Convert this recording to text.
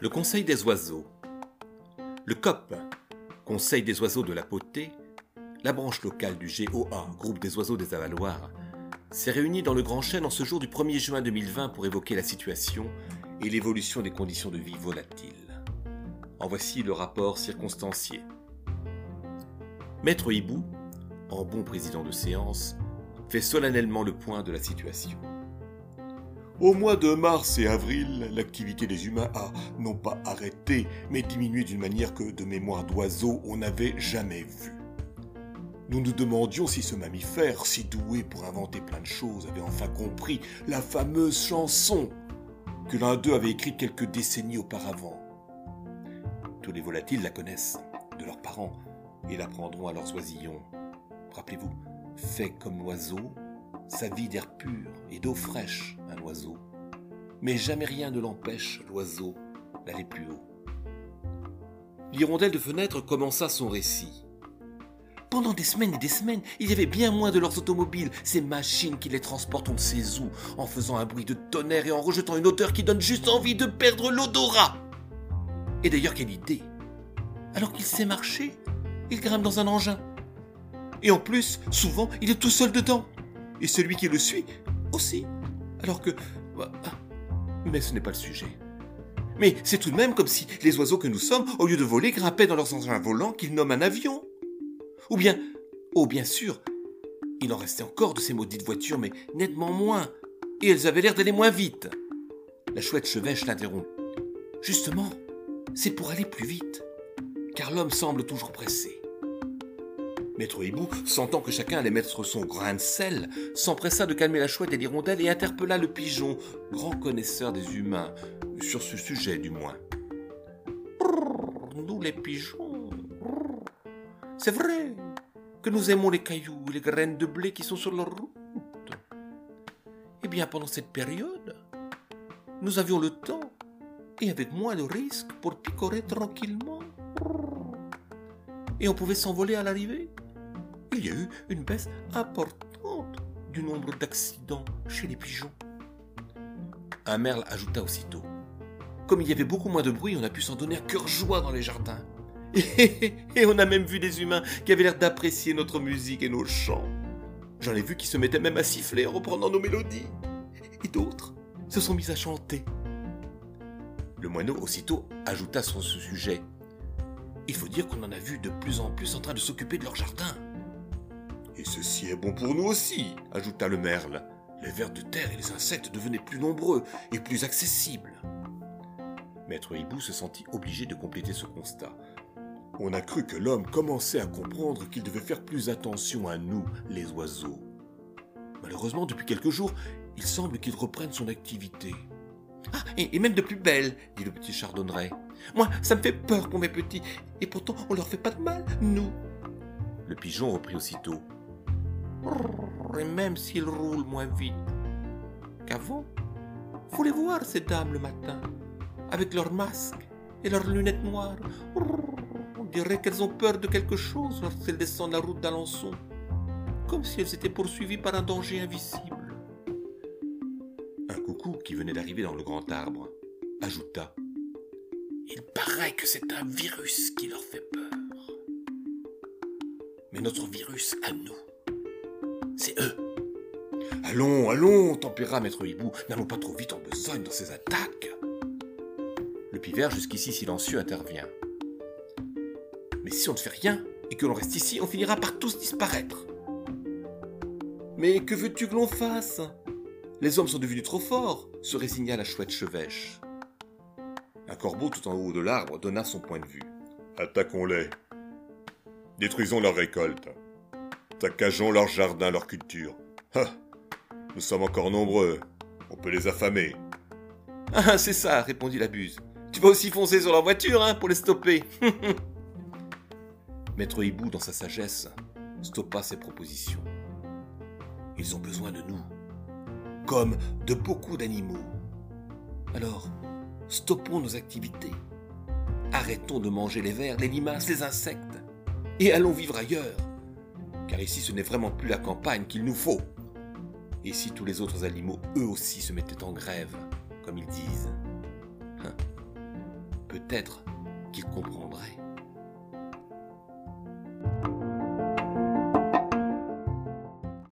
Le Conseil des oiseaux. Le COP, Conseil des oiseaux de la Potée, la branche locale du GOA, Groupe des oiseaux des Avaloirs, s'est réuni dans le Grand Chêne en ce jour du 1er juin 2020 pour évoquer la situation et l'évolution des conditions de vie volatiles. En voici le rapport circonstancié. Maître Hibou, en bon président de séance, fait solennellement le point de la situation. Au mois de mars et avril, l'activité des humains a non pas arrêté, mais diminué d'une manière que de mémoire d'oiseau on n'avait jamais vue. Nous nous demandions si ce mammifère, si doué pour inventer plein de choses, avait enfin compris la fameuse chanson que l'un d'eux avait écrite quelques décennies auparavant. Tous les volatiles la connaissent, de leurs parents, et l'apprendront à leurs oisillons. Rappelez-vous, fait comme l'oiseau, sa vie d'air pur et d'eau fraîche, un oiseau. Mais jamais rien ne l'empêche, l'oiseau, d'aller plus haut. L'hirondelle de fenêtre commença son récit. Pendant des semaines et des semaines, il y avait bien moins de leurs automobiles, ces machines qui les transportent on ne sait en faisant un bruit de tonnerre et en rejetant une odeur qui donne juste envie de perdre l'odorat. Et d'ailleurs, quelle idée Alors qu'il sait marcher, il grimpe dans un engin. Et en plus, souvent, il est tout seul dedans et celui qui le suit aussi. Alors que... Bah, ah, mais ce n'est pas le sujet. Mais c'est tout de même comme si les oiseaux que nous sommes, au lieu de voler, grimpaient dans leurs engins volants qu'ils nomment un avion. Ou bien... Oh bien sûr, il en restait encore de ces maudites voitures, mais nettement moins. Et elles avaient l'air d'aller moins vite. La chouette chevêche l'interrompt. Justement, c'est pour aller plus vite. Car l'homme semble toujours pressé. Maître Hibou, sentant que chacun allait mettre son grain de sel, s'empressa de calmer la chouette et l'hirondelle et interpella le pigeon, grand connaisseur des humains, sur ce sujet du moins. nous les pigeons, c'est vrai que nous aimons les cailloux et les graines de blé qui sont sur leur route. Eh bien, pendant cette période, nous avions le temps et avec moins de risques pour picorer tranquillement. Et on pouvait s'envoler à l'arrivée il y a eu une baisse importante du nombre d'accidents chez les pigeons. Un merle ajouta aussitôt. Comme il y avait beaucoup moins de bruit, on a pu s'en donner à cœur joie dans les jardins. Et, on a même vu des humains qui avaient l'air d'apprécier notre musique et nos chants. J'en ai vu qui se mettaient même à siffler en reprenant nos mélodies. Et d'autres se sont mis à chanter. Le moineau aussitôt ajouta sur ce sujet. Il faut dire qu'on en a vu de plus en plus en train de s'occuper de leur jardin. Et ceci est bon pour nous aussi, ajouta le merle. Les vers de terre et les insectes devenaient plus nombreux et plus accessibles. Maître Hibou se sentit obligé de compléter ce constat. On a cru que l'homme commençait à comprendre qu'il devait faire plus attention à nous, les oiseaux. Malheureusement, depuis quelques jours, il semble qu'il reprenne son activité. Ah, et, même de plus belle, dit le petit chardonneret. Moi, ça me fait peur pour mes petits, et pourtant on leur fait pas de mal, nous. Le pigeon reprit aussitôt et même s'ils roulent moins vite qu'avant. Faut les voir, ces dames, le matin, avec leurs masques et leurs lunettes noires? On dirait qu'elles ont peur de quelque chose lorsqu'elles descendent la route d'Alençon, comme si elles étaient poursuivies par un danger invisible. Un coucou qui venait d'arriver dans le grand arbre ajouta Il paraît que c'est un virus qui leur fait peur. Mais notre virus à nous, eux. Allons, allons, tempéra Maître Hibou, n'allons pas trop vite en besogne dans ces attaques. Le pivert, jusqu'ici silencieux, intervient. Mais si on ne fait rien et que l'on reste ici, on finira par tous disparaître. Mais que veux-tu que l'on fasse? Les hommes sont devenus trop forts, se résigna la chouette chevêche. Un corbeau tout en haut de l'arbre donna son point de vue. Attaquons-les. Détruisons leur récolte. Saccageons leur jardin, leur culture. Ah, nous sommes encore nombreux. On peut les affamer. Ah, c'est ça, répondit la buse. Tu vas aussi foncer sur leur voiture, hein, pour les stopper. Maître Hibou, dans sa sagesse, stoppa ses propositions. Ils ont besoin de nous, comme de beaucoup d'animaux. Alors, stoppons nos activités. Arrêtons de manger les vers, les limaces, les insectes, et allons vivre ailleurs car ici ce n'est vraiment plus la campagne qu'il nous faut. Et si tous les autres animaux, eux aussi, se mettaient en grève, comme ils disent hein peut-être qu'il comprendrait.